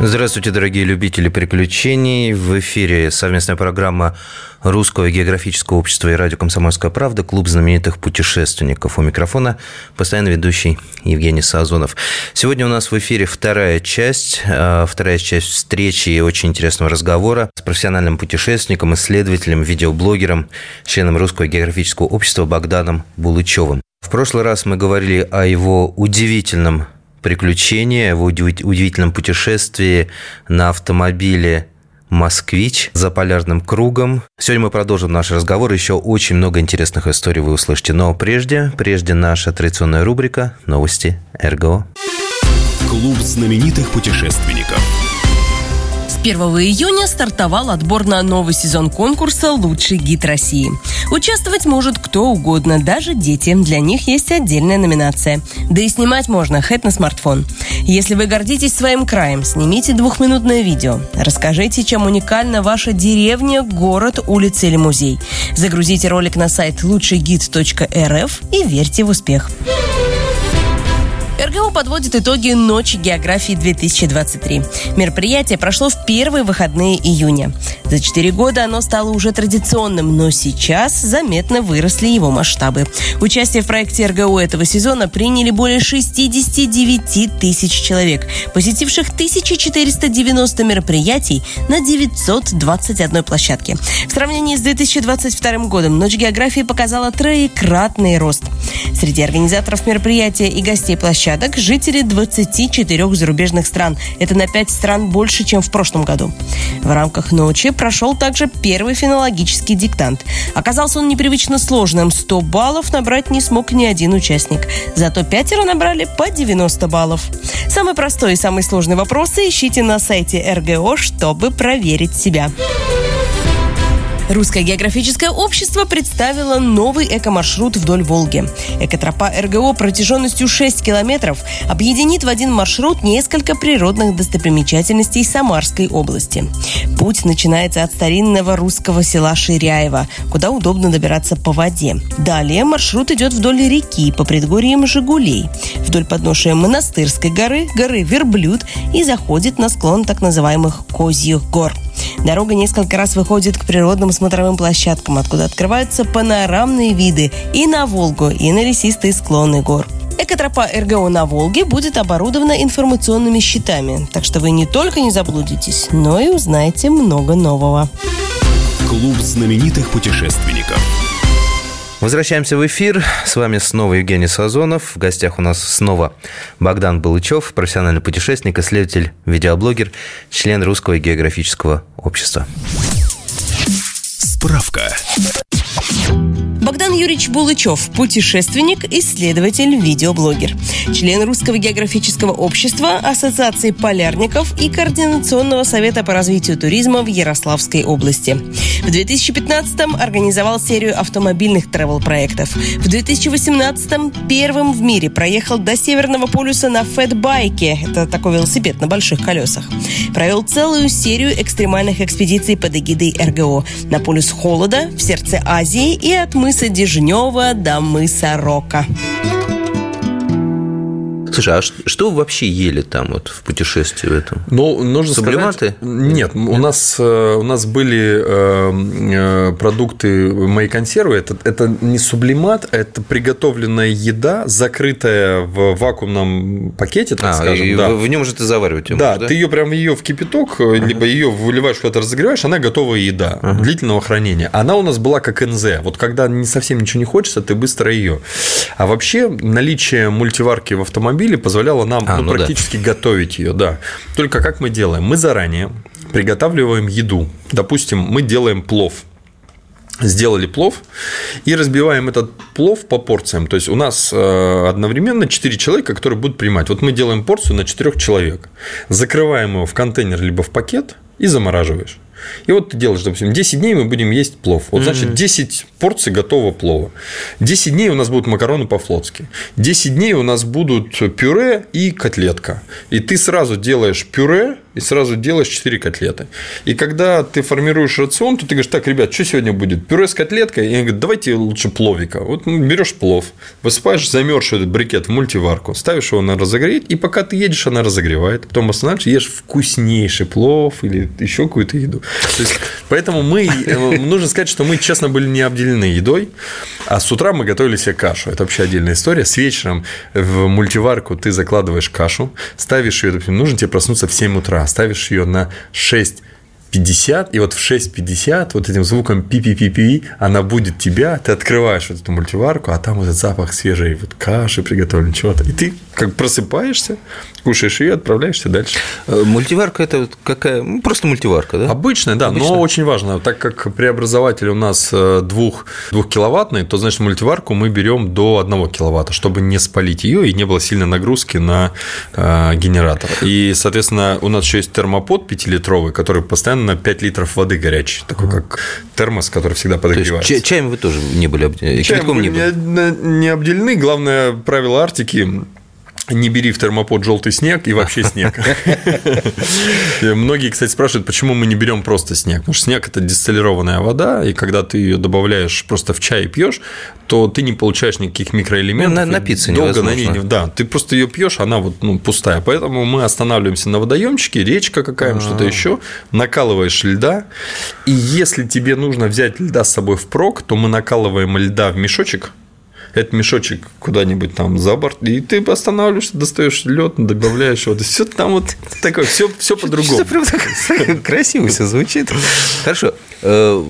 Здравствуйте, дорогие любители приключений. В эфире совместная программа Русского географического общества и радио «Комсомольская правда» Клуб знаменитых путешественников. У микрофона постоянно ведущий Евгений Сазонов. Сегодня у нас в эфире вторая часть, а, вторая часть встречи и очень интересного разговора с профессиональным путешественником, исследователем, видеоблогером, членом Русского географического общества Богданом Булычевым. В прошлый раз мы говорили о его удивительном приключения, в удивительном путешествии на автомобиле «Москвич» за полярным кругом. Сегодня мы продолжим наш разговор. Еще очень много интересных историй вы услышите. Но прежде, прежде наша традиционная рубрика «Новости РГО». Клуб знаменитых путешественников – 1 июня стартовал отбор на новый сезон конкурса «Лучший гид России». Участвовать может кто угодно, даже дети. Для них есть отдельная номинация. Да и снимать можно хэт на смартфон. Если вы гордитесь своим краем, снимите двухминутное видео. Расскажите, чем уникальна ваша деревня, город, улица или музей. Загрузите ролик на сайт лучшийгид.рф и верьте в успех. РГО подводит итоги Ночи географии 2023. Мероприятие прошло в первые выходные июня. За четыре года оно стало уже традиционным, но сейчас заметно выросли его масштабы. Участие в проекте РГО этого сезона приняли более 69 тысяч человек, посетивших 1490 мероприятий на 921 площадке. В сравнении с 2022 годом Ночь географии показала троекратный рост. Среди организаторов мероприятия и гостей площадки площадок жители 24 зарубежных стран. Это на 5 стран больше, чем в прошлом году. В рамках ночи прошел также первый фенологический диктант. Оказался он непривычно сложным. 100 баллов набрать не смог ни один участник. Зато пятеро набрали по 90 баллов. Самый простой и самый сложный вопросы ищите на сайте РГО, чтобы проверить себя. Русское географическое общество представило новый экомаршрут вдоль Волги. Экотропа РГО протяженностью 6 километров объединит в один маршрут несколько природных достопримечательностей Самарской области. Путь начинается от старинного русского села Ширяева, куда удобно добираться по воде. Далее маршрут идет вдоль реки по предгорьям Жигулей, вдоль подношия Монастырской горы, горы Верблюд и заходит на склон так называемых Козьих гор – Дорога несколько раз выходит к природным смотровым площадкам, откуда открываются панорамные виды и на Волгу, и на лесистые склоны гор. Экотропа РГО на Волге будет оборудована информационными щитами, так что вы не только не заблудитесь, но и узнаете много нового. Клуб знаменитых путешественников – Возвращаемся в эфир. С вами снова Евгений Сазонов. В гостях у нас снова Богдан Балычев, профессиональный путешественник, исследователь, видеоблогер, член Русского географического общества. Справка. Богдан Юрьевич Булычев – путешественник, исследователь, видеоблогер. Член Русского географического общества, Ассоциации полярников и Координационного совета по развитию туризма в Ярославской области. В 2015-м организовал серию автомобильных тревел-проектов. В 2018-м первым в мире проехал до Северного полюса на фэтбайке. Это такой велосипед на больших колесах. Провел целую серию экстремальных экспедиций под эгидой РГО. На полюс холода, в сердце Азии и от мыса мыса Дежнева до мыса Рока. Слушай, а что вы вообще ели там вот в путешествии в этом? Ну, нужно Сублиматы? сказать... Нет, нет, у нас, э, у нас были э, э, продукты мои консервы. Это, это не сублимат, это приготовленная еда, закрытая в вакуумном пакете, так а, скажем. И да. в нем же ты заваривать ее да, можешь, да? ты ее прям ее в кипяток, ага. либо ее выливаешь куда-то разогреваешь, она готовая еда ага. длительного хранения. Она у нас была как НЗ. Вот когда не совсем ничего не хочется, ты быстро ее. А вообще наличие мультиварки в автомобиле автомобиле позволяло нам а, ну, ну, практически да. готовить ее, да. Только как мы делаем? Мы заранее приготавливаем еду. Допустим, мы делаем плов. сделали плов и разбиваем этот плов по порциям. То есть у нас э, одновременно 4 человека, которые будут принимать. Вот мы делаем порцию на 4 человек. Закрываем его в контейнер либо в пакет и замораживаешь. И вот ты делаешь, допустим, 10 дней мы будем есть плов. Вот, значит, 10 порций готового плова. 10 дней у нас будут макароны по-флотски. 10 дней у нас будут пюре и котлетка. И ты сразу делаешь пюре, и сразу делаешь 4 котлеты. И когда ты формируешь рацион, то ты говоришь, так, ребят, что сегодня будет? Пюре с котлеткой? И они говорят, давайте лучше пловика. Вот ну, берешь плов, высыпаешь замерзший этот брикет в мультиварку, ставишь его на разогреть, и пока ты едешь, она разогревает. Потом останавливаешься, ешь вкуснейший плов или еще какую-то еду. То есть, поэтому мы, э, нужно сказать, что мы, честно, были не обделены едой, а с утра мы готовили себе кашу. Это вообще отдельная история. С вечером в мультиварку ты закладываешь кашу, ставишь ее, нужно тебе проснуться в 7 утра, ставишь ее на 6 50, и вот в 6.50 вот этим звуком пи-пи-пи-пи она будет тебя, ты открываешь вот эту мультиварку, а там вот этот запах свежей вот каши приготовленной, чего-то. И ты как просыпаешься, кушаешь ее, отправляешься дальше. Э, Мультиварка – это вот какая? Ну, просто мультиварка, да? Обычная, да, Обычная. но очень важно, так как преобразователь у нас э, двух, двухкиловаттный, то, значит, мультиварку мы берем до 1 киловатта, чтобы не спалить ее и не было сильной нагрузки на э, генератор. И, соответственно, у нас еще есть термопод 5-литровый, который постоянно на 5 литров воды горячий, такой как термос, который всегда То есть подогревается. ча- чаем вы тоже не были обделены? Чаем не были? не обделены. Главное правило Арктики не бери в термопод желтый снег и вообще снег. Многие, кстати, спрашивают, почему мы не берем просто снег. Потому что снег это дистиллированная вода, и когда ты ее добавляешь просто в чай и пьешь, то ты не получаешь никаких микроэлементов. Ну, напиться долго на ней не- Да, ты просто ее пьешь, она вот ну, пустая. Поэтому мы останавливаемся на водоемчике, речка какая-нибудь, что-то еще, накалываешь льда. И если тебе нужно взять льда с собой впрок, то мы накалываем льда в мешочек, этот мешочек куда-нибудь там за борт, и ты останавливаешься, достаешь лед, добавляешь его. Все там вот такое, все, все по-другому. Красиво все звучит. Хорошо. Э,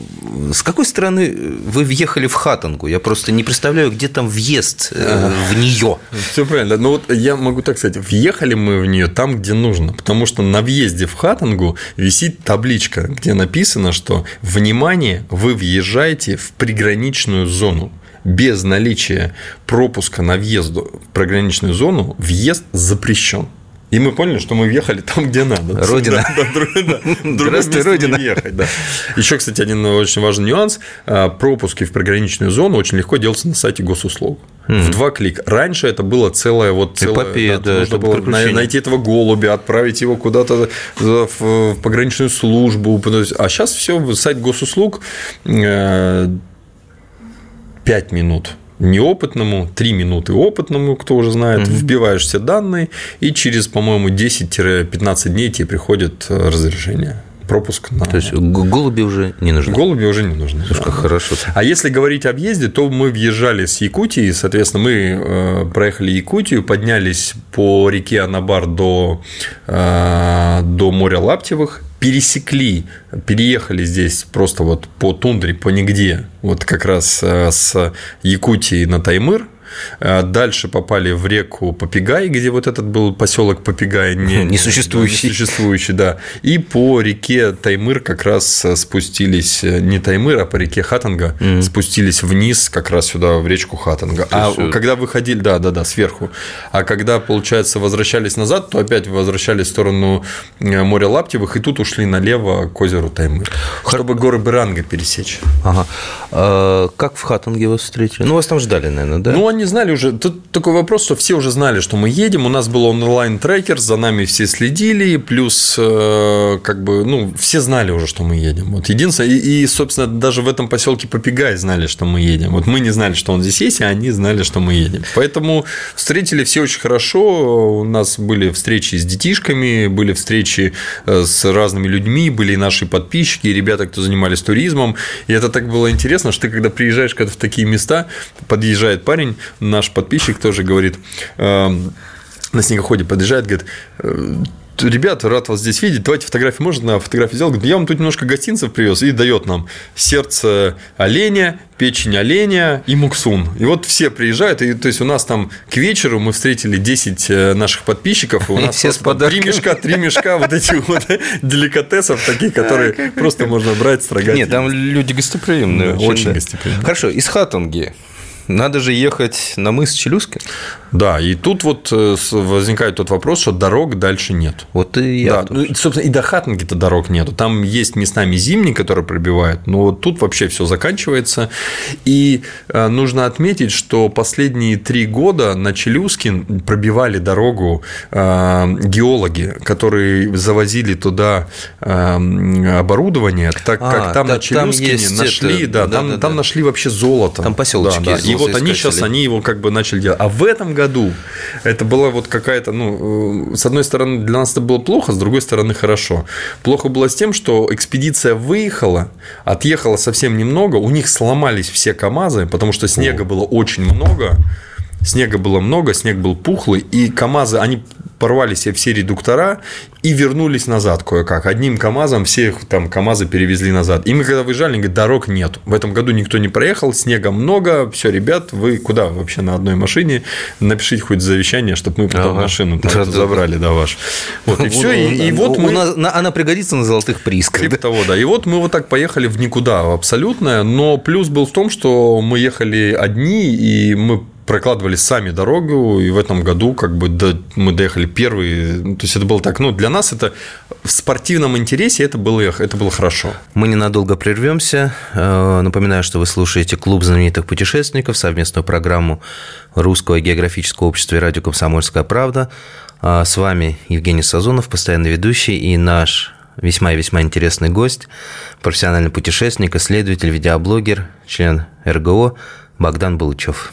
С какой стороны вы въехали в Хатангу? Я просто не представляю, где там въезд э, в нее. Все правильно. Но вот я могу так сказать, въехали мы в нее там, где нужно. Потому что на въезде в Хатангу висит табличка, где написано, что внимание, вы въезжаете в приграничную зону. Без наличия пропуска на въезд в приграничную зону въезд запрещен. И мы поняли, что мы въехали там, где надо. Родина. Да, да, да. Не Родина. въехать, да. Еще, кстати, один очень важный нюанс. А, Пропуски в приграничную зону очень легко делаются на сайте госуслуг. В два клика. Раньше это было целое вот целое, Эпопея, да, нужно было найти этого голубя, отправить его куда-то в, пограничную службу. А сейчас все сайт госуслуг э, 5 минут неопытному, 3 минуты опытному, кто уже знает, вбиваешь все данные, и через, по-моему, 10-15 дней тебе приходит э, разрешение. Пропуск на... То есть голуби уже не нужны. Голуби уже не нужны. Слушай, как хорошо. А если говорить об въезде, то мы въезжали с Якутии, соответственно, мы э, проехали Якутию, поднялись по реке Анабар до, э, до моря Лаптевых, пересекли, переехали здесь просто вот по тундре, по нигде, вот как раз э, с Якутии на Таймыр, Дальше попали в реку Попигай, где вот этот был поселок Попигай, не, Несуществующий. несуществующий, да. И по реке Таймыр как раз спустились, э, не Таймыр, а по реке Хатанга, спустились вниз как раз сюда, в речку Хатанга. А есть, э, когда выходили, да, да, да, сверху. А когда, получается, возвращались назад, то опять возвращались в сторону э, моря Лаптевых, и тут ушли налево к озеру Таймыр, чтобы горы Беранга пересечь. Ага. А как в Хатанге вас встретили? Ну, вас там ждали, наверное, да? Ну, они знали уже. Тут такой вопрос, что все уже знали, что мы едем. У нас был онлайн-трекер, за нами все следили. Плюс, э, как бы, ну, все знали уже, что мы едем. Вот единственное, и, и, собственно, даже в этом поселке Попигай знали, что мы едем. Вот мы не знали, что он здесь есть, а они знали, что мы едем. Поэтому встретили все очень хорошо. У нас были встречи с детишками, были встречи э, с разными людьми, были наши подписчики, ребята, кто занимались туризмом. И это так было интересно, что ты, когда приезжаешь когда в такие места, подъезжает парень, наш подписчик тоже говорит, эм, на снегоходе подъезжает, говорит, «Э, ребята, рад вас здесь видеть, давайте фотографии, можно фотографии сделать? Говорит, я вам тут немножко гостинцев привез, и дает нам сердце оленя, печень оленя и муксун. И вот все приезжают, и то есть у нас там к вечеру мы встретили 10 э, наших подписчиков, и у нас все с три мешка, три мешка вот этих вот деликатесов, такие, которые просто можно брать, строгать. Нет, там люди гостеприимные. Очень гостеприимные. Хорошо, из Хатанги надо же ехать на мыс Челюскин. Да, и тут вот э, возникает тот вопрос, что дорог дальше нет. Вот и я. Да, ну, собственно, и до Хатанги-то дорог нету. Там есть местами зимние, которые пробивают, но вот тут вообще все заканчивается. И э, нужно отметить, что последние три года на Челюскин пробивали дорогу э, геологи, которые завозили туда оборудование, так как а, там да, на Челюскине там нашли, это... да, да, там, да, там да. нашли вообще золото. Там поселочки. Да, да. И вот они сейчас, они его как бы начали делать. А в этом году это была вот какая-то, ну, э, с одной стороны, для нас это было плохо, с другой стороны, хорошо. Плохо было с тем, что экспедиция выехала, отъехала совсем немного, у них сломались все КАМАЗы, потому что снега было очень много. Снега было много, снег был пухлый, и КАМАЗы, они порвали себе все редуктора и вернулись назад кое-как. Одним КАМАЗом все там КАМАЗы перевезли назад. И мы когда выезжали, они говорят, дорог нет. В этом году никто не проехал, снега много. Все, ребят, вы куда вообще на одной машине? Напишите хоть завещание, чтобы мы потом ага. машину да, забрали, да, ваш. Вот, и все. И, и вот мы... Нас, она пригодится на золотых приисках. Типа того, да. И вот мы вот так поехали в никуда абсолютно. Но плюс был в том, что мы ехали одни, и мы прокладывали сами дорогу, и в этом году как бы до, мы доехали первые. То есть это было так, ну, для нас это в спортивном интересе это было, это было хорошо. Мы ненадолго прервемся. Э, напоминаю, что вы слушаете клуб знаменитых путешественников, совместную программу Русского географического общества и радио «Комсомольская правда». А с вами Евгений Сазонов, постоянный ведущий, и наш весьма и весьма интересный гость, профессиональный путешественник, исследователь, видеоблогер, член РГО Богдан Булычев.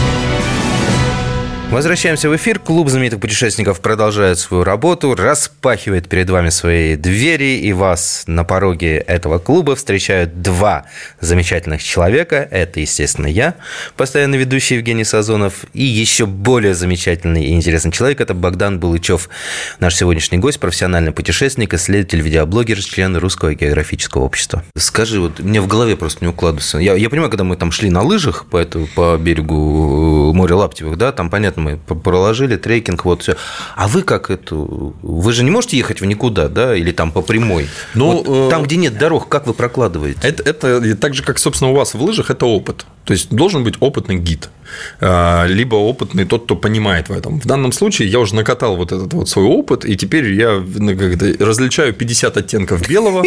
Возвращаемся в эфир. Клуб знаменитых путешественников продолжает свою работу, распахивает перед вами свои двери, и вас на пороге этого клуба встречают два замечательных человека. Это, естественно, я, постоянно ведущий Евгений Сазонов, и еще более замечательный и интересный человек – это Богдан Булычев, наш сегодняшний гость, профессиональный путешественник, исследователь, видеоблогер, член Русского географического общества. Скажи, вот мне в голове просто не укладывается. Я, я понимаю, когда мы там шли на лыжах по, эту, по берегу моря Лаптевых, да, там, понятно, мы проложили трекинг, вот все. А вы как это? Вы же не можете ехать в никуда, да, или там по прямой? Ну, вот, там, где нет дорог, как вы прокладываете? Это, это так же, как, собственно, у вас в лыжах, это опыт. То есть должен быть опытный гид, а, либо опытный тот, кто понимает в этом. В данном случае я уже накатал вот этот вот свой опыт, и теперь я ну, различаю 50 оттенков белого,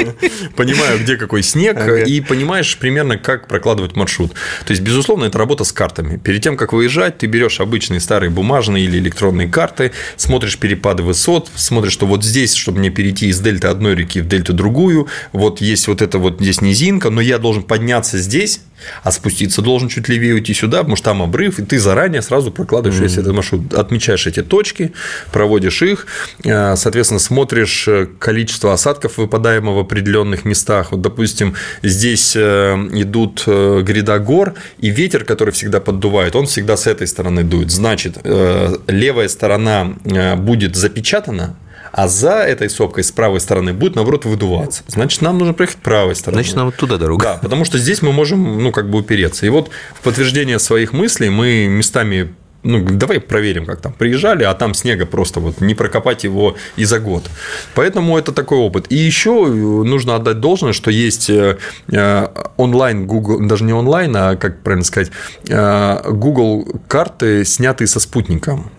понимаю, где какой снег, и понимаешь примерно, как прокладывать маршрут. То есть, безусловно, это работа с картами. Перед тем, как выезжать, ты берешь обычные старые бумажные или электронные карты, смотришь перепады высот, смотришь, что вот здесь, чтобы мне перейти из дельты одной реки в дельту другую, вот есть вот это вот здесь низинка, но я должен подняться здесь, а спуститься должен чуть левее уйти сюда, потому что там обрыв, и ты заранее сразу прокладываешь весь этот маршрут, отмечаешь эти точки, проводишь их, э, соответственно, смотришь э, количество осадков, выпадаемого в определенных местах. Вот, допустим, здесь э, идут гряда гор, и ветер, который всегда поддувает, он всегда с этой стороны дует. Значит, левая сторона будет запечатана, а за этой сопкой с правой стороны будет, наоборот, выдуваться. Значит, нам нужно проехать правой стороной. Значит, нам вот туда дорога. Да, потому что здесь мы можем, ну, как бы упереться. И вот в подтверждение своих мыслей мы местами ну, давай проверим, как там приезжали, а там снега просто вот не прокопать его и за год. Поэтому это такой опыт. И еще нужно отдать должное, что есть э, э, онлайн Google, даже не онлайн, а как правильно сказать, э, Google карты, снятые со спутником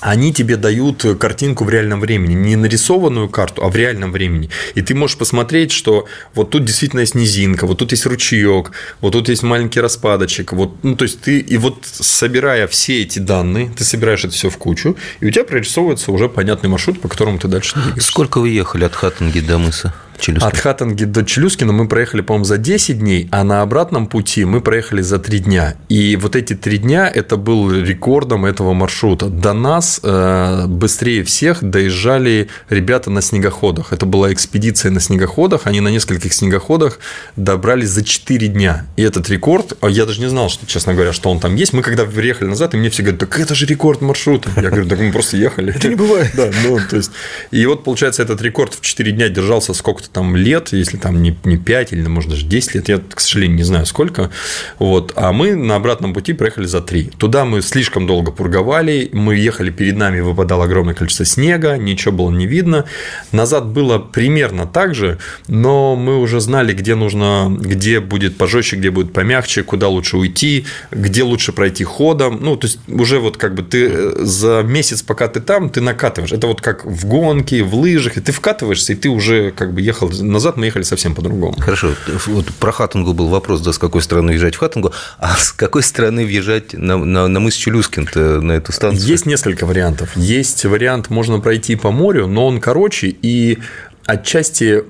они тебе дают картинку в реальном времени, не нарисованную карту, а в реальном времени. И ты можешь посмотреть, что вот тут действительно есть низинка, вот тут есть ручеек, вот тут есть маленький распадочек. Вот, ну, то есть ты, и вот собирая все эти данные, ты собираешь это все в кучу, и у тебя прорисовывается уже понятный маршрут, по которому ты дальше двигаешься. Сколько вы ехали от Хаттенги до мыса? Челюскин? От Хаттанги до Челюскина мы проехали, по-моему, за 10 дней, а на обратном пути мы проехали за 3 дня. И вот эти 3 дня – это был рекордом этого маршрута. До нас э, быстрее всех доезжали ребята на снегоходах. Это была экспедиция на снегоходах. Они на нескольких снегоходах добрались за 4 дня. И этот рекорд, а я даже не знал, что, честно говоря, что он там есть. Мы когда приехали назад, и мне все говорят, так это же рекорд маршрута. Я говорю, так мы просто ехали. Это не бывает. Да, ну, то есть, и вот, получается, этот рекорд в 4 дня держался сколько-то там лет, если там не, не 5 или, может, даже 10 лет, я, к сожалению, не знаю сколько. Вот. А мы на обратном пути проехали за 3. Туда мы слишком долго пурговали, мы ехали, перед нами выпадало огромное количество снега, ничего было не видно. Назад было примерно так же, но мы уже знали, где нужно, где будет пожестче, где будет помягче, куда лучше уйти, где лучше пройти ходом. Ну, то есть, уже вот как бы ты э, за месяц, пока ты там, ты накатываешь. Это вот как в гонке, в лыжах, и ты вкатываешься, и ты уже как бы ехал. Назад мы ехали совсем по-другому. Хорошо. Вот про Хаттангу был вопрос, да, с какой стороны въезжать в Хаттангу, а с какой стороны въезжать на, на, на мыс Челюскин на эту станцию? Есть несколько вариантов. Есть вариант, можно пройти по морю, но он короче, и Отчасти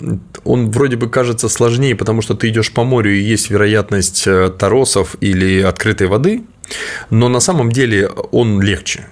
он вроде бы кажется сложнее, потому что ты идешь по морю и есть вероятность э, торосов или открытой воды, но на самом деле он легче.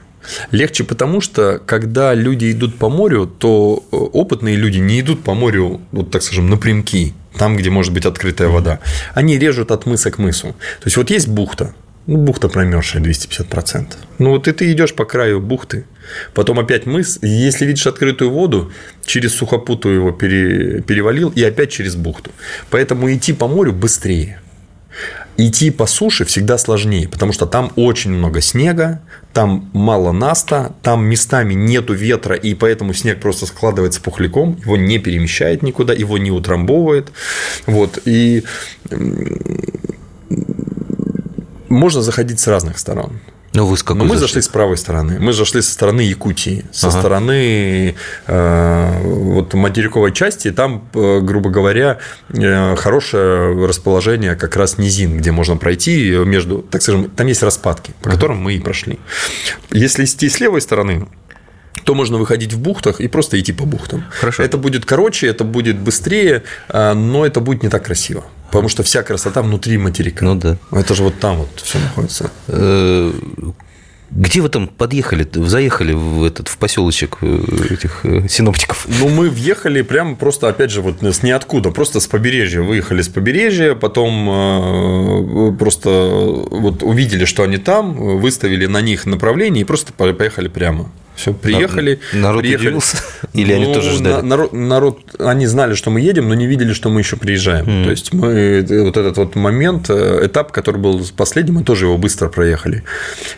Легче потому, что когда люди идут по морю, то э, опытные люди не идут по морю, вот так скажем, напрямки, там, где может быть открытая вода. Они режут от мыса к мысу. То есть вот есть бухта, ну, бухта промерзшая 250%. Ну, вот и ты идешь по краю бухты, потом опять мыс, если видишь открытую воду, через сухопуту его пере, перевалил, и опять через бухту. Поэтому идти по морю быстрее. Идти по суше всегда сложнее, потому что там очень много снега, там мало наста, там местами нету ветра, и поэтому снег просто складывается пухляком, его не перемещает никуда, его не утрамбовывает. Вот. И можно заходить с разных сторон. Ну, вы с какой Но мы зашли? зашли с правой стороны. Мы зашли со стороны Якутии, со ага. стороны э, вот материковой части. Там, э, грубо говоря, э, хорошее расположение как раз низин, где можно пройти между, так скажем, там есть распадки, по ага. которым мы и прошли. Если идти с левой стороны, то можно выходить в бухтах и просто идти по бухтам. Хорошо. Это будет короче, это будет быстрее, а, но это будет не так красиво. Потому что вся красота внутри материка. Ну да. Это же вот там вот все находится. Э, где вы там подъехали, заехали в этот в поселочек э, этих э, синоптиков? Ну, мы въехали прямо просто, опять же, вот с ниоткуда, просто с побережья. Выехали с побережья, потом просто вот увидели, что они там, выставили на них направление и просто поехали прямо. Все, приехали. Народ приехали. удивился? Или ну, они тоже ждали? Народ, народ, они знали, что мы едем, но не видели, что мы еще приезжаем. Mm. То есть мы вот этот вот момент, э, этап, который был последним, мы тоже его быстро проехали.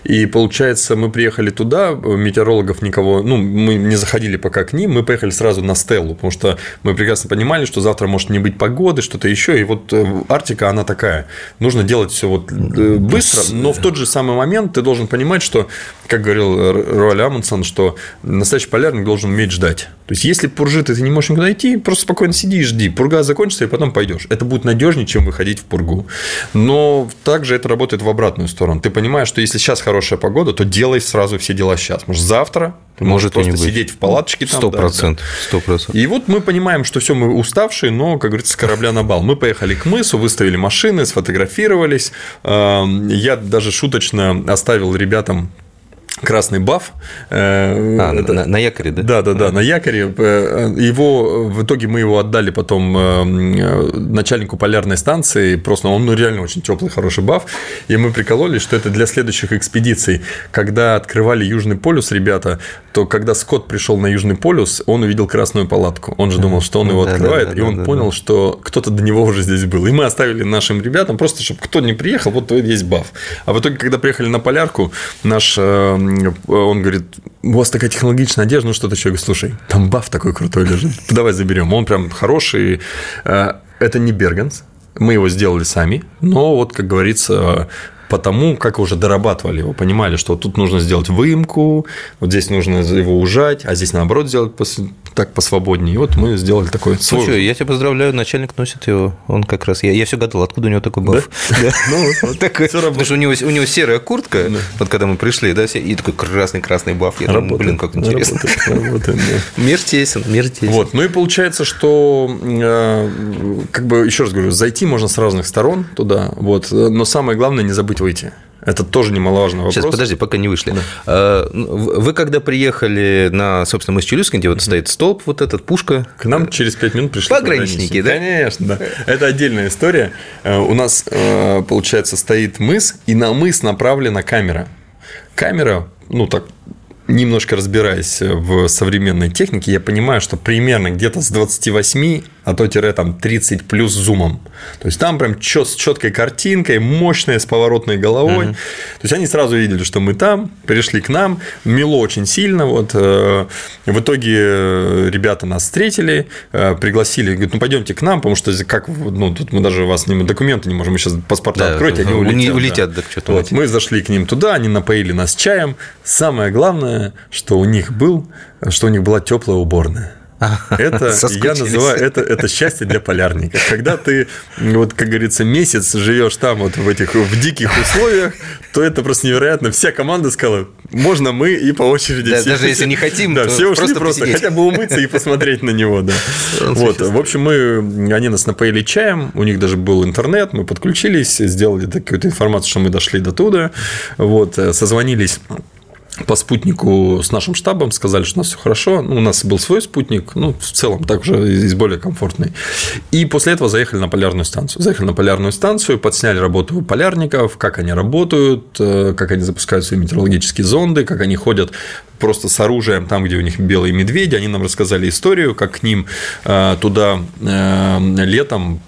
И получается, мы приехали туда, метеорологов никого, ну, мы не заходили пока к ним, мы поехали сразу на Стеллу, потому что мы прекрасно понимали, что завтра может не быть погоды, что-то еще. И вот э, Арктика, она такая. Нужно делать все вот э, быстро, но в тот же самый момент ты должен понимать, что, как говорил Роаль Амундсен, что настоящий полярник должен уметь ждать. То есть, если пуржит, и ты не можешь никуда идти, просто спокойно сиди и жди. Пурга закончится, и потом пойдешь. Это будет надежнее, чем выходить в пургу. Но также это работает в обратную сторону. Ты понимаешь, что если сейчас хорошая погода, то делай сразу все дела сейчас. Может, завтра ты можешь просто сидеть в палаточке там. Сто процентов. Сто процентов. И вот мы понимаем, что все мы уставшие, но, как говорится, с корабля на бал. Мы поехали к мысу, выставили машины, сфотографировались. Эм, я даже шуточно оставил ребятам красный баф. Э, а, это... на, на якоре, да? Да, да, да, на якоре. Э, его в итоге мы его отдали потом э, начальнику полярной станции. Просто он ну, реально очень теплый, хороший баф. И мы прикололись, что это для следующих экспедиций. Когда открывали Южный полюс, ребята, то когда Скотт пришел на Южный полюс, он увидел красную палатку. Он же думал, что он его открывает, и он понял, что кто-то до него уже здесь был. И мы оставили нашим ребятам просто, чтобы кто не приехал, вот есть баф. А в итоге, когда приехали на полярку, наш он говорит, у вас такая технологичная одежда, ну что-то еще. Я слушай, там баф такой крутой лежит, давай заберем. Он прям хороший. Э, это не Бергенс, мы его сделали сами, но вот, как говорится, потому как уже дорабатывали его, понимали, что тут нужно сделать выемку, вот здесь нужно его ужать, а здесь наоборот сделать так посвободнее. И вот мы сделали такой свой... Ну что, я тебя поздравляю, начальник носит его. Он как раз... Я, я все гадал, откуда у него такой баф. Ну, Такой, потому что у него, у него серая куртка, вот когда мы пришли, да, и такой красный-красный баф. Я думаю, блин, как интересно. Мир тесен, мир тесен. Вот, ну и получается, что, э, как бы, еще раз говорю, зайти можно с разных сторон туда, вот, но самое главное не забыть выйти. Это тоже немаловажный вопрос. Сейчас, подожди, пока не вышли. А, ну, Вы когда приехали на, собственно, мыс Челюскин, где вот стоит столб, вот этот, пушка, К нам через пять минут пришли Пограничники, да? Конечно, да. Это отдельная история. Э, У нас, э, получается, стоит мыс, и на мыс направлена камера. Камера, ну так, немножко разбираясь в современной технике, я понимаю, что примерно где-то с 28, а то тире там 30 плюс зумом. То есть там прям чё- с четкой картинкой, мощная, с поворотной головой. То есть они сразу видели, что мы там, пришли к нам, мело очень сильно. Вот. э, В итоге э, ребята нас встретили, э, пригласили, говорят, ну пойдемте к нам, потому что как, ну, тут мы даже вас не, документы не можем, мы сейчас паспорта Да, откройте, они улетят. улетят, да. да, что-то Вот, мы зашли к ним туда, они напоили нас чаем. Самое главное, что у них был, что у них была теплая уборная. Это, я называю, это, это счастье для полярника. Когда ты, вот, как говорится, месяц живешь там вот в этих в диких условиях, то это просто невероятно. Вся команда сказала, можно мы и по очереди. Да, все- даже если не хотим, да, то все ушли просто просто, хотя бы умыться и посмотреть на него, да. Вот, в общем, мы, они нас напоили чаем, у них даже был интернет, мы подключились, сделали такую-то информацию, что мы дошли до туда, вот, э, созвонились по спутнику с нашим штабом, сказали, что у нас все хорошо. Ну, у нас был свой спутник, ну, в целом также из более комфортный. И после этого заехали на полярную станцию. Заехали на полярную станцию, подсняли работу полярников, как они работают, э, как они запускают свои метеорологические зонды, как они ходят просто с оружием там, где у них белые медведи. Они нам рассказали историю, как к ним э, туда э, летом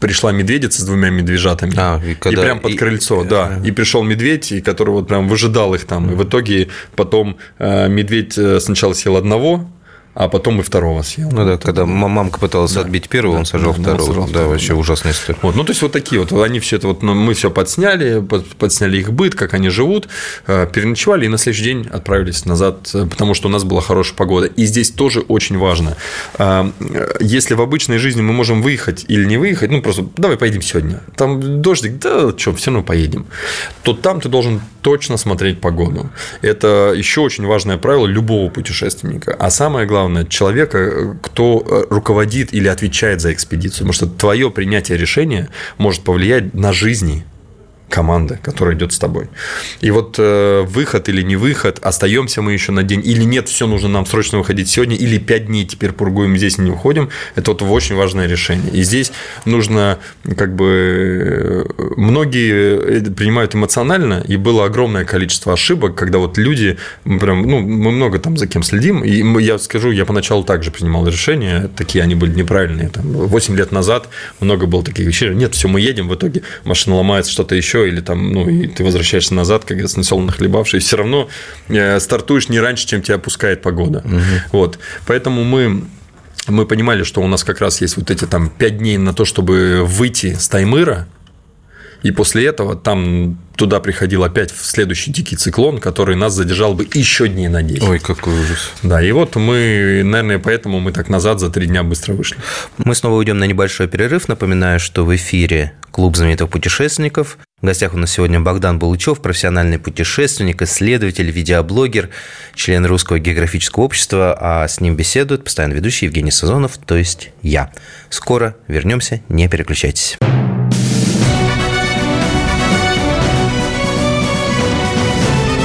пришла медведица с двумя медвежатами. А, и и, когда- прям под и- крыльцо, да. И пришел медведь, и который вот прям выжидал их там. И в итоге потом э, медведь э, сначала съел одного, а потом и второго съел. Ну да, когда мамка пыталась отбить первого, он сажал да, второго. сажал Да, второго, вообще да. ужасная история. Вот, ну, то есть, вот такие вот, они все это вот, ну, мы все подсняли, под- подсняли их быт, как они живут, э, переночевали и на следующий день отправились назад, э, потому что у нас была хорошая погода. И здесь тоже очень важно, э, если в обычной жизни мы можем выехать или не выехать, ну, просто давай поедем сегодня, там дождик, да, что, все равно поедем, то там ты должен точно смотреть погоду. Это еще очень важное правило любого путешественника. А самое главное, человека, э, кто э, руководит или отвечает за экспедицию. Потому что твое принятие решения может повлиять на жизни команды, которая идет с тобой. И вот э, выход или не выход, остаемся мы еще на день или нет, все нужно нам срочно выходить сегодня, или пять дней теперь пургуем здесь и не уходим, это вот очень важное решение. И здесь нужно как бы э, многие это принимают эмоционально, и было огромное количество ошибок, когда вот люди прям, ну, мы много там за кем следим, и я скажу, я поначалу также принимал решения, такие они были неправильные, там, 8 лет назад много было таких вещей, нет, все, мы едем, в итоге машина ломается, что-то еще, или там, ну, и ты возвращаешься назад, говорится, насел нахлебавший, все равно э, стартуешь не раньше, чем тебя опускает погода. Вот, поэтому мы мы понимали, что у нас как раз есть вот эти там 5 дней на то, чтобы выйти с Таймыра, и после этого там туда приходил опять в следующий дикий циклон, который нас задержал бы еще дней на 10. Ой, какой ужас. Да, и вот мы, наверное, поэтому мы так назад за три дня быстро вышли. Мы снова уйдем на небольшой перерыв. Напоминаю, что в эфире клуб знаменитых путешественников. В гостях у нас сегодня Богдан Булычев, профессиональный путешественник, исследователь, видеоблогер, член Русского географического общества, а с ним беседует постоянно ведущий Евгений Сазонов, то есть я. Скоро вернемся, не переключайтесь.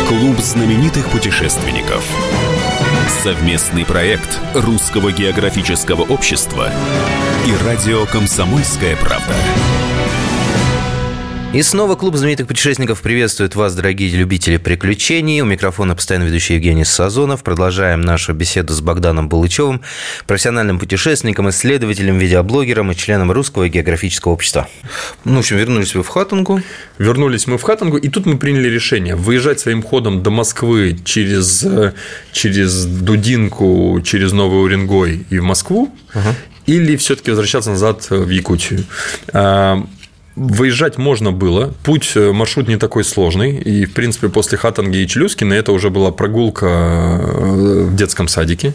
Клуб знаменитых путешественников. Совместный проект Русского географического общества и радио «Комсомольская правда». И снова клуб знаменитых путешественников приветствует вас, дорогие любители приключений. У микрофона постоянно ведущий Евгений Сазонов. Продолжаем нашу беседу с Богданом Булычевым, профессиональным путешественником, исследователем, видеоблогером и членом Русского географического общества. Ну, в общем, вернулись вы в Хатангу. Вернулись мы в Хатангу, и тут мы приняли решение выезжать своим ходом до Москвы через, э, через Дудинку, через Новый Уренгой и в Москву, или все-таки возвращаться назад в Якутию. Выезжать можно было. Путь, э, маршрут не такой сложный. И, в принципе, после Хатанги и Челюскина это уже была прогулка э, в детском садике.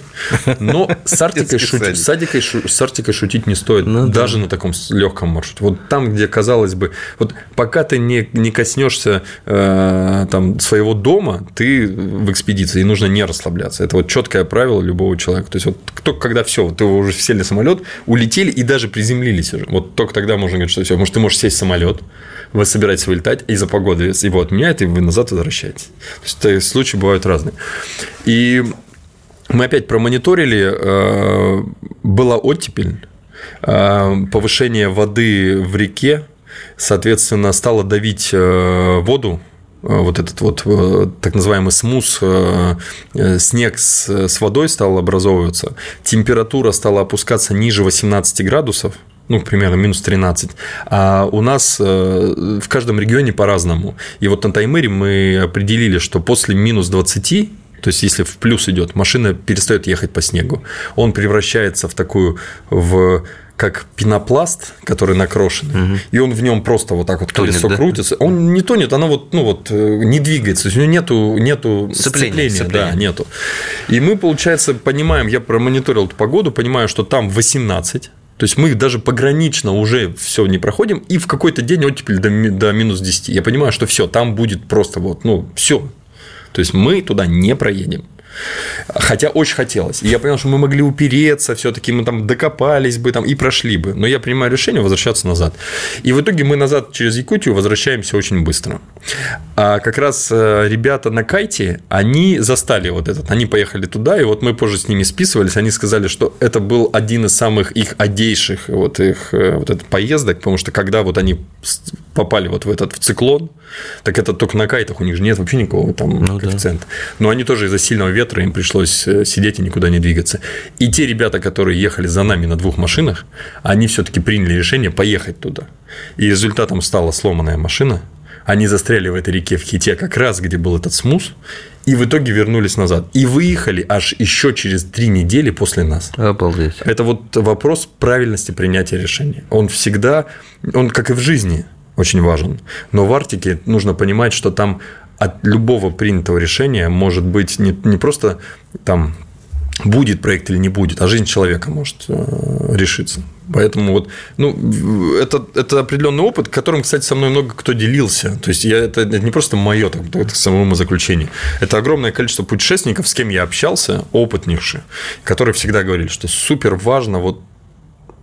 Но с Артикой, шутить, с Артикой, с Артикой шутить не стоит. Ну, даже да. на таком легком маршруте. Вот там, где, казалось бы, вот пока ты не, не коснешься э, там, своего дома, ты в экспедиции, и нужно не расслабляться. Это вот четкое правило любого человека. То есть, вот только когда все, вот ты уже сели в самолет, улетели и даже приземлились уже. Вот только тогда можно говорить, что все, может, ты можешь сесть в самолет, вы собираетесь вылетать, из-за погоды его отменяет, и вы назад возвращаетесь. То есть, случаи бывают разные. И мы опять промониторили, э, была оттепель, э, повышение воды в реке, соответственно, стало давить э, воду вот этот вот так называемый смус, снег с водой стал образовываться, температура стала опускаться ниже 18 градусов, ну, примерно минус 13. А у нас э, в каждом регионе по-разному. И вот на Таймыре мы определили, что после минус 20 то есть, если в плюс идет, машина перестает ехать по снегу. Он превращается в такую, в как пенопласт, который накрошенный, угу. и он в нем просто вот так вот тонет, колесо да? крутится. Он не тонет, оно вот, ну вот э, не двигается, то есть у него нету, нету сцепления, сцепления, сцепления, да, нету. И мы, получается, понимаем, я промониторил эту погоду, понимаю, что там 18, то есть мы даже погранично уже все не проходим, и в какой-то день оттепель до, до минус 10. Я понимаю, что все, там будет просто вот, ну, все. То есть мы туда не проедем. Хотя очень хотелось. И я понял, что мы могли упереться, все-таки мы там докопались бы там и прошли бы. Но я принимаю решение возвращаться назад. И в итоге мы назад через Якутию возвращаемся очень быстро. А как раз э, ребята на кайте, они застали вот этот. Они поехали туда, и вот мы позже с ними списывались. Они сказали, что это был один из самых их одейших вот их э, вот этот поездок, потому что когда вот они попали вот в этот в циклон, так это только на кайтах, у них же нет вообще никакого там ну, коэффициента. Да. Но они тоже из-за сильного ветра им пришлось э, сидеть и никуда не двигаться. И те ребята, которые ехали за нами на двух машинах, они все-таки приняли решение поехать туда. И результатом стала сломанная машина. Они застряли в этой реке в Хите как раз, где был этот смус, и в итоге вернулись назад. И выехали аж еще через три недели после нас. Обалдеть. Это вот вопрос правильности принятия решения. Он всегда, он как и в жизни, очень важен. Но в Арктике нужно понимать, что там от любого принятого решения может быть не, не просто там будет проект или не будет, а жизнь человека может э, решиться. Поэтому вот, ну, это, это определенный опыт, которым, кстати, со мной много кто делился. То есть, я, это, это не просто мое так, это самому заключение. Это огромное количество путешественников, с кем я общался, опытнейшие, которые всегда говорили, что супер важно вот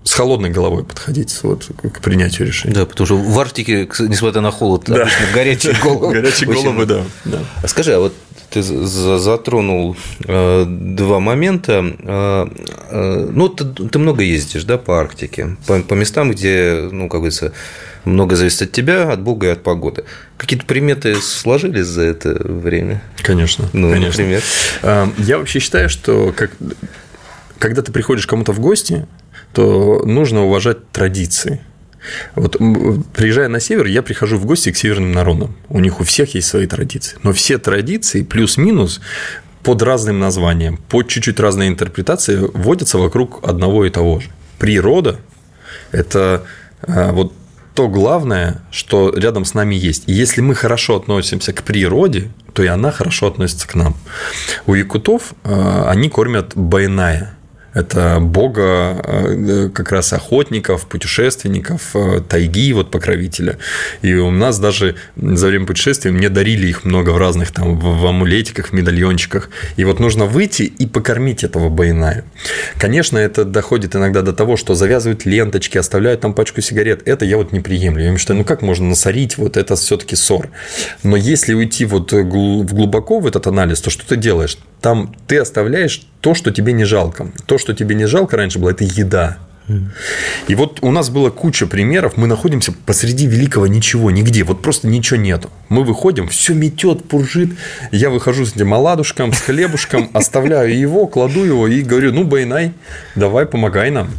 с холодной головой подходить вот, к принятию решения. Да, потому что в Арктике, несмотря на холод, да. обычно горячие головы. Горячие головы, да. А скажи, а вот ты затронул э, два момента. Э, э, ну, ты, ты много ездишь, да, по Арктике, по, по местам, где, ну, как говорится, много зависит от тебя, от Бога и от погоды. Какие-то приметы сложились за это время? Конечно. Ну, конечно. например? Я вообще считаю, что как, когда ты приходишь кому-то в гости, то нужно уважать традиции. Вот приезжая на север, я прихожу в гости к северным народам. У них у всех есть свои традиции. Но все традиции плюс-минус под разным названием, под чуть-чуть разные интерпретации вводятся вокруг одного и того же. Природа – это а, вот то главное, что рядом с нами есть. И если мы хорошо относимся к природе, то и она хорошо относится к нам. У якутов а, они кормят байная это бога э, как раз охотников, путешественников, э, тайги, вот покровителя. И у нас даже за время путешествия мне дарили их много в разных там в амулетиках, медальончиках. И вот нужно выйти и покормить этого байная. Конечно, это доходит иногда до того, что завязывают ленточки, оставляют там пачку сигарет. Это я вот не приемлю. Я считаю, ну как можно насорить, вот это все-таки ссор. Но если уйти вот глубоко в этот анализ, то что ты делаешь? Там ты оставляешь то, что тебе не жалко. То, что тебе не жалко раньше было, это еда. И вот у нас было куча примеров, мы находимся посреди великого ничего, нигде, вот просто ничего нету. Мы выходим, все метет, пуржит. Я выхожу с этим оладушком, с хлебушком, оставляю его, кладу его и говорю, ну, Байнай, давай, помогай нам.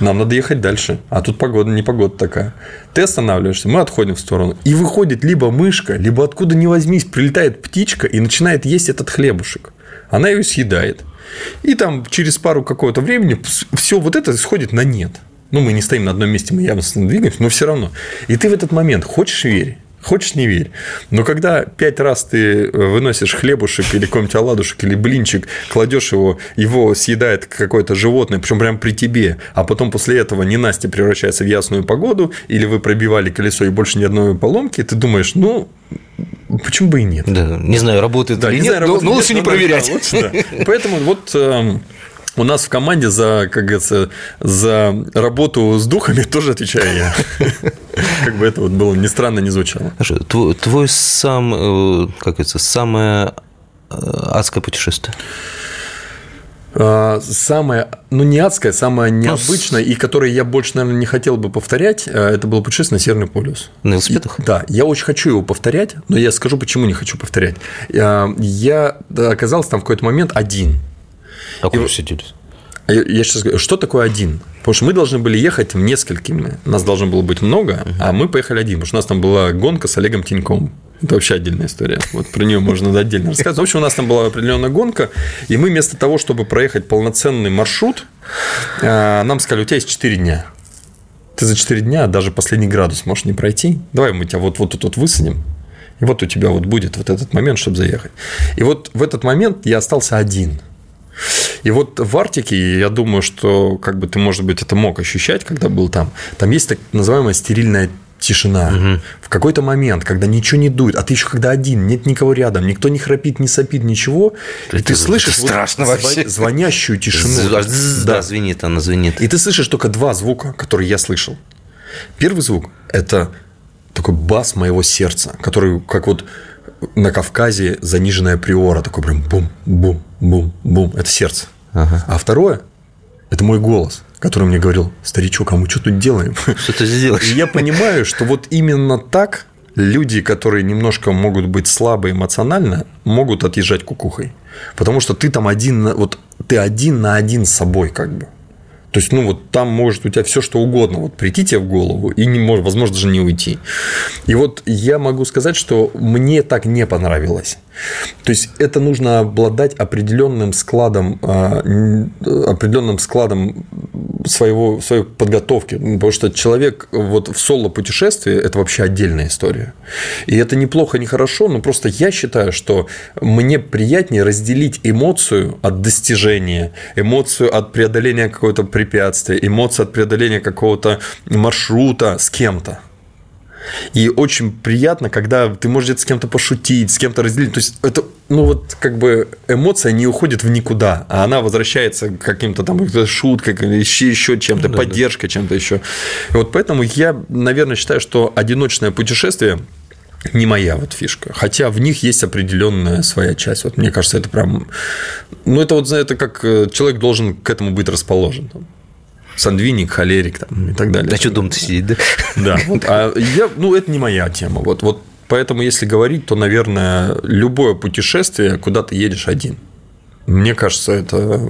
Нам надо ехать дальше. А тут погода, не погода такая. Ты останавливаешься, мы отходим в сторону. И выходит либо мышка, либо откуда ни возьмись, прилетает птичка и начинает есть этот хлебушек она ее съедает. И там через пару какого-то времени все вот это сходит на нет. Ну, мы не стоим на одном месте, мы явно двигаемся, но все равно. И ты в этот момент хочешь верить, Хочешь, не верь. Но когда пять раз ты выносишь хлебушек или какой-нибудь оладушек или блинчик, кладешь его, его съедает какое-то животное, причем прямо при тебе, а потом после этого ненастье превращается в ясную погоду, или вы пробивали колесо и больше ни одной поломки, ты думаешь, ну, почему бы и нет? Да, не знаю, работает да, или не нет, знаю, работает, но лучше нет, не проверять. да, лучше, да. Поэтому вот эм, у нас в команде за, как говорится, за работу с духами тоже отвечаю я. Как бы это вот было ни странно не звучало. Твой, сам, э, как говорится, самое э, адское путешествие? А, Самое, ну не адское, самое необычное, и которое я больше, наверное, не хотел бы повторять, э, это было путешествие на Северный полюс. На велосипедах? И- Да, я очень хочу его повторять, но я скажу, почему не хочу повторять. Я я оказался там в какой-то момент один. А куда вы сидели? Я сейчас говорю, что такое один? Потому что мы должны были ехать несколькими. Нас должно было быть много, а мы поехали один. Потому что у нас там была гонка с Олегом Тиньком. Это вообще отдельная история. Вот про нее можно отдельно рассказать. В общем, у нас там была определенная гонка, и мы вместо того, чтобы проехать полноценный маршрут, э, нам сказали, у тебя есть 4 дня. Ты за 4 дня даже последний градус можешь не пройти. Давай мы тебя вот, вот тут вот высадим. И вот у тебя вот будет вот этот момент, чтобы заехать. И вот в этот момент я остался один. И вот в Арктике, я думаю, что как бы ты, может быть, это мог ощущать, когда был там, там есть так называемая стерильная тишина. В какой-то момент, когда ничего не дует, а ты еще когда один, нет никого рядом, никто не храпит, не сопит, ничего, и ты это слышишь вот страшно зва- вообще. звонящую тишину. Да, да, звенит она, звенит. И ты слышишь только два звука, которые я слышал. Первый звук – это такой бас моего сердца, который как вот на Кавказе заниженная приора, такой прям бум-бум-бум-бум. Это сердце. Ага. А второе – это мой голос, который мне говорил, старичок, а мы что тут делаем? Что ты сделаешь? И я понимаю, что вот именно так люди, которые немножко могут быть слабы эмоционально, могут отъезжать кукухой. Потому что ты там один, вот ты один на один с собой как бы. То есть, ну, вот там может у тебя все что угодно вот прийти тебе в голову и, не может, возможно, даже не уйти. И вот я могу сказать, что мне так не понравилось. То есть, это нужно обладать определенным складом, а, н- определенным складом своего, своей подготовки. Потому что человек вот в соло-путешествии – это вообще отдельная история. И это неплохо, не хорошо, но просто я считаю, что мне приятнее разделить эмоцию от достижения, эмоцию от преодоления какого-то препятствия, эмоцию от преодоления какого-то маршрута с кем-то. И очень приятно, когда ты можешь где-то с кем-то пошутить, с кем-то разделить. То есть, это, ну, вот как бы эмоция не уходит в никуда, а она возвращается к каким-то там шуткой, еще, еще чем-то, поддержкой, чем-то еще. И вот поэтому я, наверное, считаю, что одиночное путешествие не моя вот фишка. Хотя в них есть определенная своя часть. Вот мне кажется, это прям... Ну, это вот, знаете, как э, человек должен к этому быть расположен. Там. Сангвиник, холерик там, и так далее. А что дома-то сидеть, да? Да, вот, а я, ну, это не моя тема. Вот, вот поэтому, если говорить, то, наверное, любое путешествие, куда ты едешь один. Мне кажется, это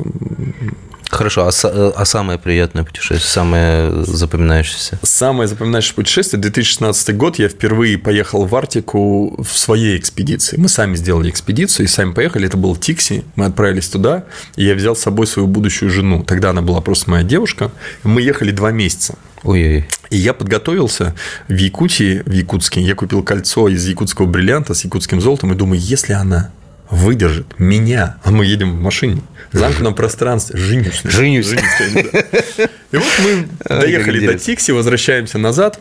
Хорошо, а, са- а самое приятное путешествие, самое запоминающееся? самое запоминающее путешествие. 2016 год я впервые поехал в Арктику в своей экспедиции. Мы сами сделали экспедицию и сами поехали. Это был Тикси. Мы отправились туда, и я взял с собой свою будущую жену. Тогда она была просто моя девушка. Мы ехали два месяца. Ой-ой. И я подготовился в Якутии, в Якутске. Я купил кольцо из якутского бриллианта с якутским золотом и думаю, если она выдержит меня, а мы едем в машине, в замкнутом пространстве, женюсь. Женюсь. И вот мы доехали до. Тикси, возвращаемся назад.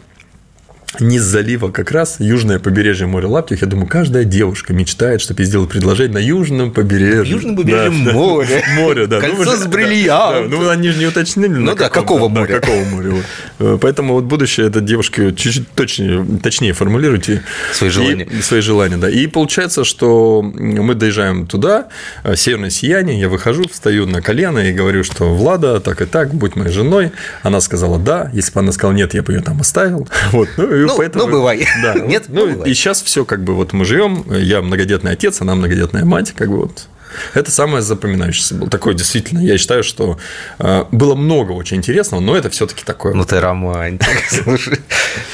Низ залива как раз, южное побережье моря Лаптев. Я думаю, каждая девушка мечтает, чтобы я сделал предложение на южном побережье. В южном побережье Да, да. моря. Море, да. Кольцо Ну, с да, бриллиантом. да. Ну, они же не уточнили. на Ну да, какого да, моря? какого моря. вот. Э, Поэтому вот будущее это девушки чуть-чуть точнее, точнее формулируйте. Свои И- желания. свои желания, да. И получается, что мы доезжаем туда, э, северное сияние, я выхожу, встаю на колено и говорю, что Влада, так и так, будь моей женой. Она сказала да. Если бы она сказала нет, я бы ее там оставил. Вот. Ну, и Ну, поэтому... ну, бывай. Да. Нет, ну, ну, бывай. и сейчас все как бы вот мы живем, я многодетный отец, она многодетная мать, как бы вот Это самое запоминающееся было. Такое действительно, я считаю, что э, было много очень интересного, но это все-таки такое. Ну, ты романтик, слушай.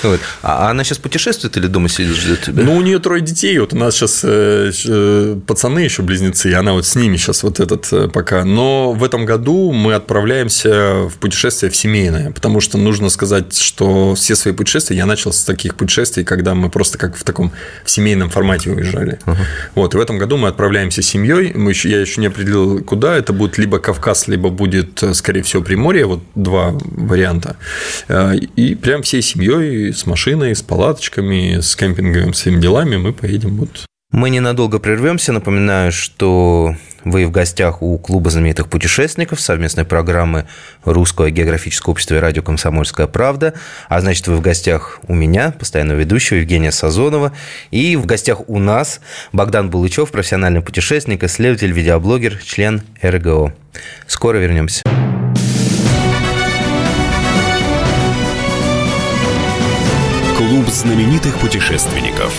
Вот. А она сейчас путешествует или дома сидит, ждет тебя? Ну, у нее трое детей, вот у нас сейчас э, э, пацаны еще близнецы, и она вот с ними сейчас вот этот пока. Но в этом году мы отправляемся в путешествие в семейное, потому что нужно сказать, что все свои путешествия я начал с таких путешествий, когда мы просто как в таком в семейном формате уезжали. Uh-huh. Вот, и в этом году мы отправляемся с семьей, мы еще, я еще не определил, куда, это будет либо Кавказ, либо будет, скорее всего, Приморье, вот два варианта. И прям всей семьей с машиной, с палаточками, с кемпинговым, всеми делами мы поедем вот мы ненадолго прервемся. Напоминаю, что вы в гостях у Клуба знаменитых путешественников совместной программы Русского географического общества и радио «Комсомольская правда». А значит, вы в гостях у меня, постоянного ведущего Евгения Сазонова. И в гостях у нас Богдан Булычев, профессиональный путешественник, исследователь, видеоблогер, член РГО. Скоро вернемся. Клуб знаменитых путешественников.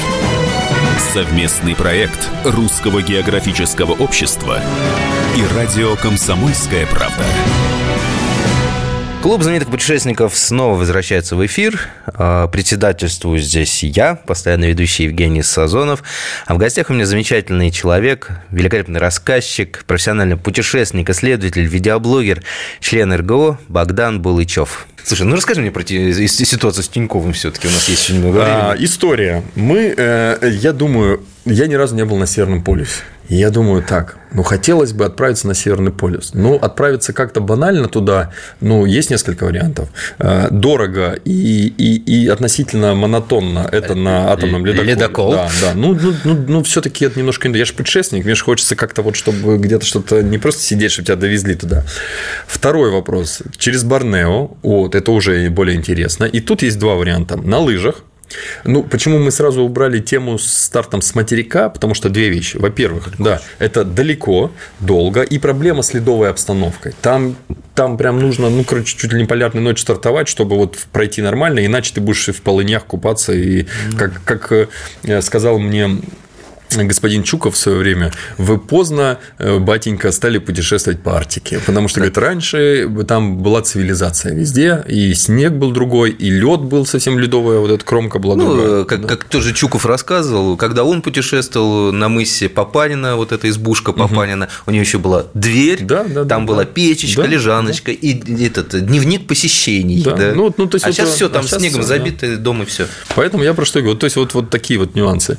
Совместный проект Русского географического общества и радио «Комсомольская правда». Клуб знаменитых путешественников снова возвращается в эфир. А, председательствую здесь я, постоянно ведущий Евгений Сазонов. А в гостях у меня замечательный человек, великолепный рассказчик, профессиональный путешественник, исследователь, видеоблогер, член РГО Богдан Булычев. Слушай, ну расскажи мне про ситуацию с Тиньковым все-таки. У нас есть еще немного времени. А, история. Мы, э, я думаю, я ни разу не был на Северном полюсе. Я думаю так, ну, хотелось бы отправиться на Северный полюс. Ну, отправиться как-то банально туда, ну, есть несколько вариантов. Э, дорого и, и, и относительно монотонно это на атомном ледоколе. Ледокол. Да, да. Ну, ну, ну, ну все-таки это немножко... Я же предшественник, мне же хочется как-то вот, чтобы где-то что-то не просто сидеть, чтобы тебя довезли туда. Второй вопрос. Через Борнео, вот, это уже более интересно. И тут есть два варианта. На лыжах, ну, почему мы сразу убрали тему с стартом с материка? Потому что две вещи. Во-первых, да, это далеко, долго, и проблема с ледовой обстановкой. Там, там прям нужно, ну, короче, чуть ли не полярной ночь стартовать, чтобы вот пройти нормально, иначе ты будешь в полынях купаться. И как, как э, сказал мне господин Чуков в свое время, вы поздно, э, батенька, стали путешествовать по Арктике. Потому что, говорит, раньше там была цивилизация везде, и снег был другой, и лед был совсем ледовый, а вот эта кромка была ну, другая. Как, да. как тоже Чуков рассказывал, когда он путешествовал на мысе Папанина, вот эта избушка Папанина, угу. у нее еще была дверь, да, да, там да, была печечка, да, лежаночка да. и этот дневник посещений. Да. Да. Ну, ну, то есть а вот, сейчас все, там а снегом все, забито, да. дом и все. Поэтому я про что говорю. То есть, вот, вот такие вот нюансы.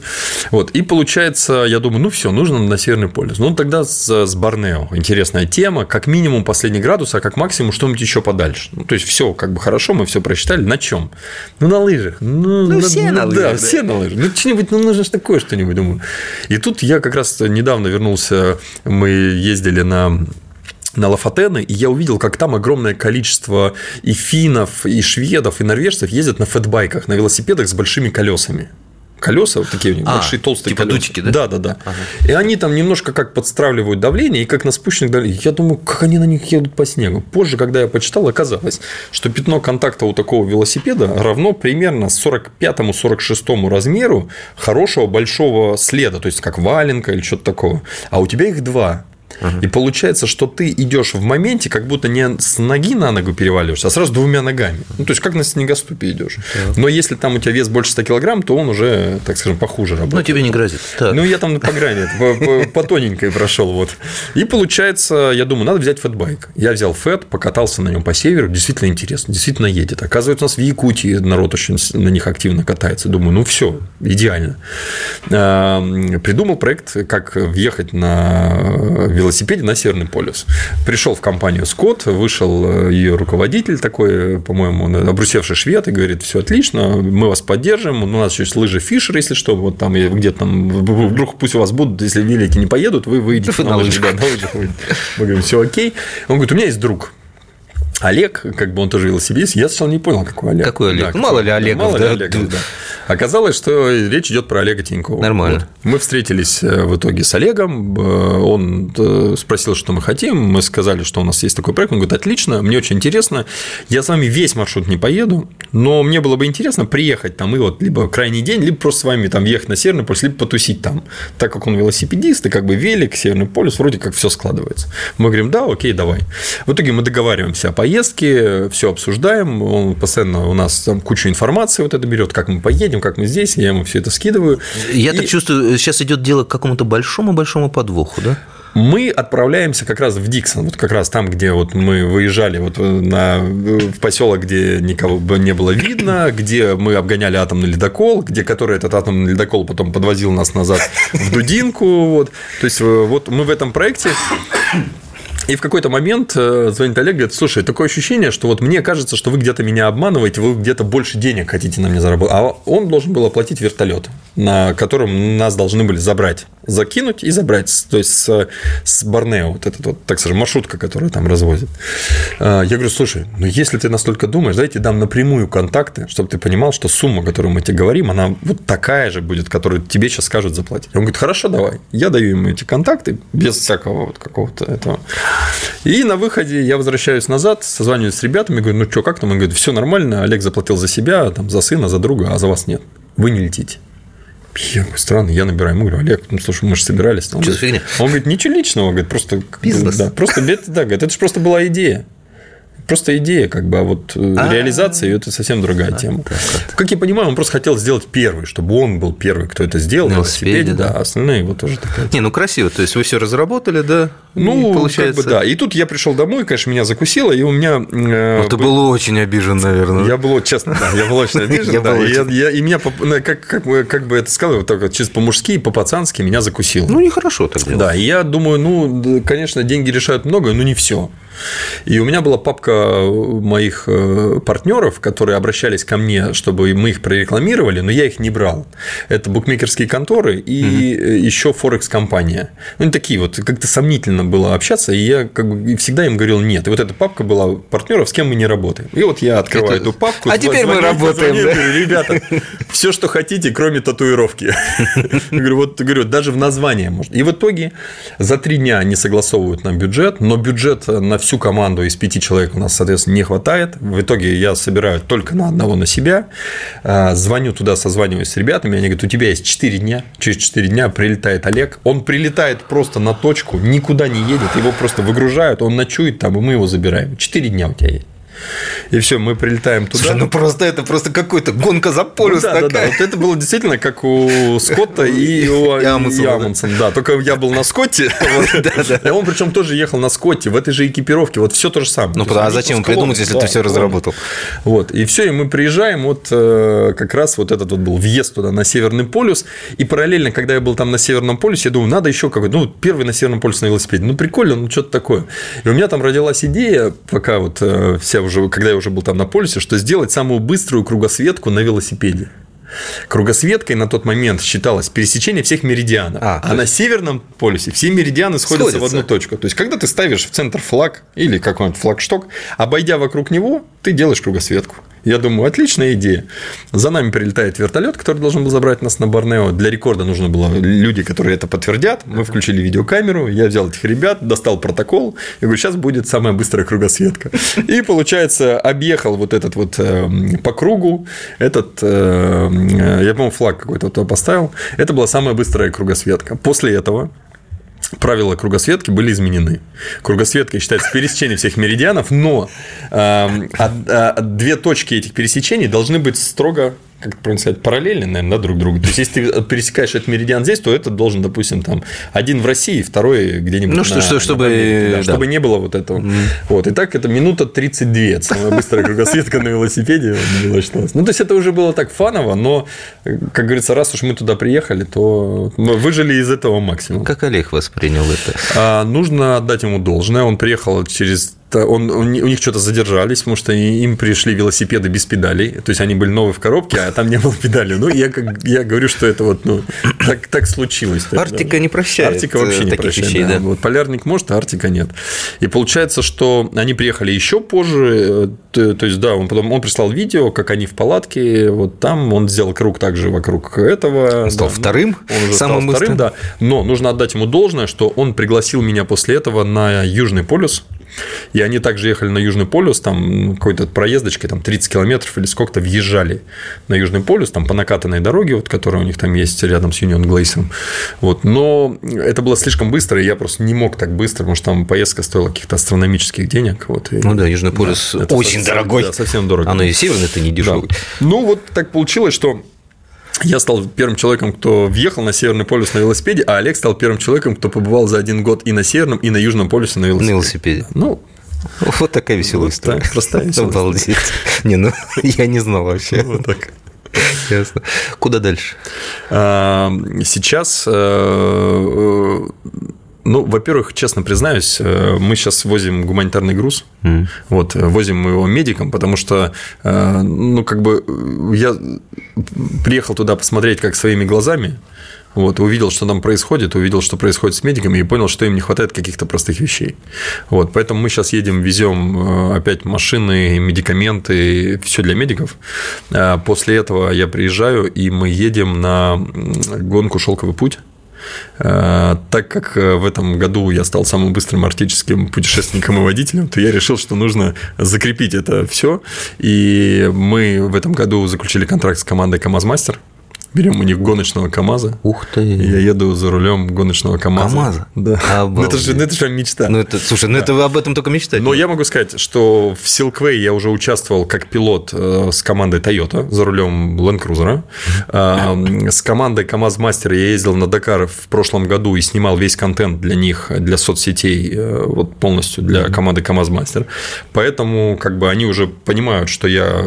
Вот. И получается получается, я думаю, ну все, нужно на Северный полюс. Ну, тогда с, с Борнео. Интересная тема. Как минимум последний градус, а как максимум что-нибудь еще подальше. Ну, то есть, все как бы хорошо, мы все просчитали. На чем? Ну, на лыжах. Ну, ну на, все на, на лыжах. Да, да, все на лыжах. Ну, что-нибудь, ну, нужно же такое что-нибудь, думаю. И тут я как раз недавно вернулся, мы ездили на на Лафатены, и я увидел, как там огромное количество и финнов, и шведов, и норвежцев ездят на фэтбайках, на велосипедах с большими колесами колеса, вот такие у них а, большие толстые типа колеса. дутики, да? Да, да, да. Ага. И они там немножко как подстраивают давление, и как на спущенных давлениях. Я думаю, как они на них едут по снегу. Позже, когда я почитал, оказалось, что пятно контакта у такого велосипеда равно примерно 45-46 размеру хорошего большого следа, то есть как валенка или что-то такого. А у тебя их два. И получается, что ты идешь в моменте, как будто не с ноги на ногу переваливаешься, а сразу двумя ногами. Ну, то есть, как на снегоступе идешь. Но если там у тебя вес больше 100 килограмм, то он уже, так скажем, похуже работает. Ну, тебе не грозит. Так. Ну, я там по грани, по, по тоненькой прошел. Вот. И получается, я думаю, надо взять fatbike. Я взял fat, покатался на нем по северу. Действительно интересно, действительно едет. Оказывается, у нас в Якутии народ очень на них активно катается. Думаю, ну все, идеально. Придумал проект, как въехать на велосипеде на Северный полюс. Пришел в компанию Скотт, вышел э, ее руководитель такой, по-моему, обрусевший швед, и говорит, все отлично, мы вас поддержим, у нас еще есть лыжи Фишер, если что, вот там где-то там, вдруг пусть у вас будут, если велики не поедут, вы выйдете на. Да, на лыжах Мы говорим, все окей. Он говорит, у меня есть друг, Олег, как бы он тоже велосипедист, я сначала не понял, какой Олег. Какой Олег? Да, мало ли Олегов, мало да? ли Олегов, да. Оказалось, что речь идет про Олега Тинькова. Нормально. Вот. Мы встретились э, в итоге с Олегом, э, он э, спросил, что мы хотим, мы сказали, что у нас есть такой проект, он говорит, отлично, мне очень интересно, я с вами весь маршрут не поеду, но мне было бы интересно приехать там и вот либо крайний день, либо просто с вами там ехать на Северный полюс, либо потусить там, так как он велосипедист, и как бы велик, Северный полюс, вроде как все складывается. Мы говорим, да, окей, давай. В итоге мы договариваемся о поездке, все обсуждаем, он постоянно у нас там кучу информации вот это берет, как мы поедем, как мы здесь, я ему все это скидываю. Я И так чувствую, сейчас идет дело к какому-то большому-большому подвоху, да? Мы отправляемся как раз в Диксон, вот как раз там, где вот мы выезжали вот на, в поселок, где никого бы не было видно, где мы обгоняли атомный ледокол, где который этот атомный ледокол потом подвозил нас назад в Дудинку. Вот. То есть, вот мы в этом проекте и в какой-то момент э, звонит Олег, говорит, слушай, такое ощущение, что вот мне кажется, что вы где-то меня обманываете, вы где-то больше денег хотите на мне заработать. А он должен был оплатить вертолет, на котором нас должны были забрать, закинуть и забрать. То есть с, с Борнео, вот этот вот, так скажем, маршрутка, которая там развозит. Э, Я говорю, слушай, ну если ты настолько думаешь, дайте дам напрямую контакты, чтобы ты понимал, что сумма, которую мы тебе говорим, она вот такая же будет, которую тебе сейчас скажут заплатить. Он говорит, хорошо, давай. Я даю ему эти контакты без всякого вот какого-то этого. И на выходе я возвращаюсь назад, созваниваюсь с ребятами, говорю, ну что, как там? Он говорит, все нормально, Олег заплатил за себя, там, за сына, за друга, а за вас нет. Вы не летите. Я говорю, странно, я набираю ему, говорю, Олег, ну слушай, мы же собирались. Он, Что говорит, фигня? он говорит, ничего личного, говорит, просто... Бизнес. Да, просто, да, говорит, это же просто была идея. Просто идея, как бы, а вот э, реализация это совсем другая тема. Как я понимаю, он просто хотел сделать первый, чтобы он был первый, кто это сделал На велосипеде, велосипеде, да, да. а остальные его тоже такая Не, ну красиво. То есть вы все разработали, да? ну, И получается. как бы да. И тут я пришел домой, конечно, меня закусило, и у меня... э, Ну, ты был- был очень обижен, наверное. Я был, честно, да, я был очень обижен, и и меня, ну, как, бы, это сказал, вот вот чисто по-мужски, по-пацански меня закусило. Ну, нехорошо так. Да, и я думаю, ну, конечно, деньги решают многое, но не все. И у меня была папка моих э, партнеров, которые обращались ко мне, чтобы мы их прорекламировали, но я их не брал. Это букмекерские конторы и э, еще Форекс-компания. Ну, они такие вот, как-то сомнительно было общаться, и я как бы всегда им говорил нет. И вот эта папка была партнеров, с кем мы не работаем. И вот я открываю Это- эту папку. А теперь мы звоню- работаем, звоню, да? говорю, ребята, все, что хотите, кроме татуировки. Говорю, вот говорю, даже в название можно. И в итоге за три дня они согласовывают нам бюджет, но бюджет на всю команду из пяти человек у нас, соответственно, не хватает. В итоге я собираю только на одного на себя, А, звоню туда, созваниваюсь с ребятами, они говорят, у тебя есть 4 дня, через 4 дня прилетает Олег, он прилетает просто на точку, никуда не едет, его просто выгружают, он ночует там, и мы его забираем. 4 дня у тебя есть. И все, мы прилетаем туда. Слушай, ну просто это просто какой-то гонка за Ну полюс да, да, да. такая. Вот это было действительно как у Скотта и у и да. Да. Только я был на Скотте, вот. и он причем тоже ехал на Скотте, в этой же экипировке, вот все то же самое. Ну, а зачем придумать, если да, ты все разработал? Вот, и все, и мы приезжаем, вот э, как раз вот этот вот был въезд туда на Северный полюс, и параллельно, когда я был там на Северном полюсе, я думаю, надо еще какой-то, ну, первый на Северном полюсе на велосипеде, ну, прикольно, ну, что-то такое. И у меня там родилась идея, пока вот э, вся уже, когда я уже был там на полюсе, что сделать самую быструю кругосветку на велосипеде. Кругосветкой на тот момент считалось пересечение всех меридианов. А, А, на Северном полюсе все меридианы сходятся, в Сходятся. одну точку. То есть, когда ты ставишь в центр флаг или какой-нибудь флагшток, обойдя вокруг него, ты делаешь кругосветку. Я думаю, отличная идея. За нами прилетает вертолет, который должен был забрать нас на Борнео. Для рекорда нужно было люди, которые это подтвердят. Мы включили видеокамеру, я взял этих ребят, достал протокол. Я говорю, сейчас будет самая быстрая кругосветка. И, получается, объехал вот этот вот э, по кругу, этот, э, э, я, по-моему, флаг какой-то поставил. Это была самая быстрая кругосветка. После этого правила кругосветки были изменены. Кругосветка считается пересечение всех меридианов, но эм, от- а, две точки этих пересечений должны быть строго как правильно сказать, параллельны, наверное, да, друг другу. То есть, если ты пересекаешь этот меридиан здесь, то этот должен, допустим, там один в России, второй где-нибудь Ну, что- на- что- на чтобы- Америке, да, да. чтобы не было вот этого. Вот. И так это минута 32. Это самая быстрая кругосветка на велосипеде. была считалась. Ну, то есть, это уже было так фаново, но, как говорится, раз уж мы туда приехали, то мы выжили из этого максимум. Как Олег воспринял это? А, Нужно отдать ему должное. Он приехал через он, у них что-то задержались, потому что им пришли велосипеды без педалей. То есть они были новые в коробке, а там не было педали. Ну, я, как, я говорю, что это вот, ну, так, так случилось. Арктика не прощает. Арктика вообще не прощает. Вещей, да. Да. Вот полярник может, а Арктика нет. И получается, что они приехали еще позже. То, то есть, да, он потом он прислал видео, как они в палатке. Вот там он сделал круг также вокруг этого. Он стал да, вторым. Он уже самым стал вторым, да. Но нужно отдать ему должное, что он пригласил меня после этого на Южный полюс. И они также ехали на Южный полюс, там какой-то проездочкой, там 30 километров или сколько-то въезжали на Южный полюс, там по накатанной дороге, вот, которая у них там есть рядом с Юнион Глейсером. Вот. Но это было слишком быстро, и я просто не мог так быстро, потому что там поездка стоила каких-то астрономических денег. Вот, и... Ну да, Южный полюс да, очень совсем, дорогой. Да, совсем дорого. Оно и северный-то не дешевый. Да. Ну, вот так получилось, что я стал первым человеком, кто въехал на Северный полюс на велосипеде, а Олег стал первым человеком, кто побывал за один год и на Северном, и на Южном полюсе на велосипеде. На велосипеде. Ну, вот такая веселая вот история. простая веселая Обалдеть. Не, ну, я не знал вообще. Вот так. Ясно. Куда дальше? А, сейчас э, ну, во-первых, честно признаюсь, э, мы сейчас возим гуманитарный груз, mm. вот, возим мы его медикам, потому что, э, ну, как бы, я приехал туда посмотреть как своими глазами, вот, увидел, что там происходит, увидел, что происходит с медиками, и понял, что им не хватает каких-то простых вещей. Вот, поэтому мы сейчас едем, везем э, опять машины, медикаменты, все для медиков. После этого я приезжаю, и мы едем на гонку «Шелковый путь». Э, так как э, в этом году я стал самым быстрым арктическим путешественником и водителем, то я решил, что нужно закрепить это все. И мы в этом году заключили контракт с командой КамАЗ-Мастер – Берем у них гоночного КАМАЗа. Ух ты. Я еду за рулем гоночного КАМАЗа. КАМАЗа? Да. Ну это, же, ну, это же мечта. Ну, это, слушай, ну да. это вы об этом только мечтать. Но я могу сказать, что в Silkway я уже участвовал как пилот э, с командой Toyota за рулем Land Cruiser. А, с командой КАМАЗ Мастер я ездил на Дакар в прошлом году и снимал весь контент для них, для соцсетей, э, вот полностью для команды КАМАЗ Мастер. Поэтому как бы они уже понимают, что я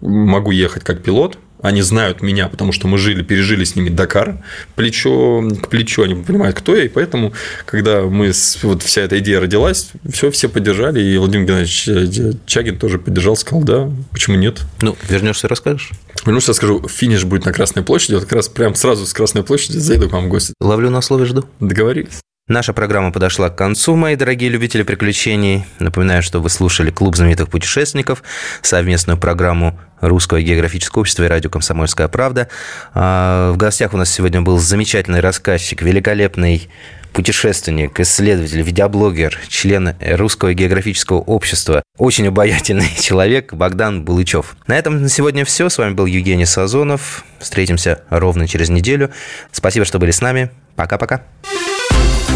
могу ехать как пилот, они знают меня, потому что мы жили, пережили с ними Дакар плечо к плечу, они понимают, кто я, и поэтому, когда мы вот вся эта идея родилась, все, все поддержали, и Владимир Геннадьевич Чагин тоже поддержал, сказал, да, почему нет? Ну, вернешься, расскажешь. Вернусь, скажу, финиш будет на Красной площади, вот как раз прям сразу с Красной площади зайду к вам в гости. Ловлю на слове, жду. Договорились. Наша программа подошла к концу, мои дорогие любители приключений. Напоминаю, что вы слушали «Клуб знаменитых путешественников», совместную программу Русского географического общества и радио «Комсомольская правда». А, в гостях у нас сегодня был замечательный рассказчик, великолепный путешественник, исследователь, видеоблогер, член Русского географического общества, очень обаятельный человек Богдан Булычев. На этом на сегодня все. С вами был Евгений Сазонов. Встретимся ровно через неделю. Спасибо, что были с нами. Пока-пока.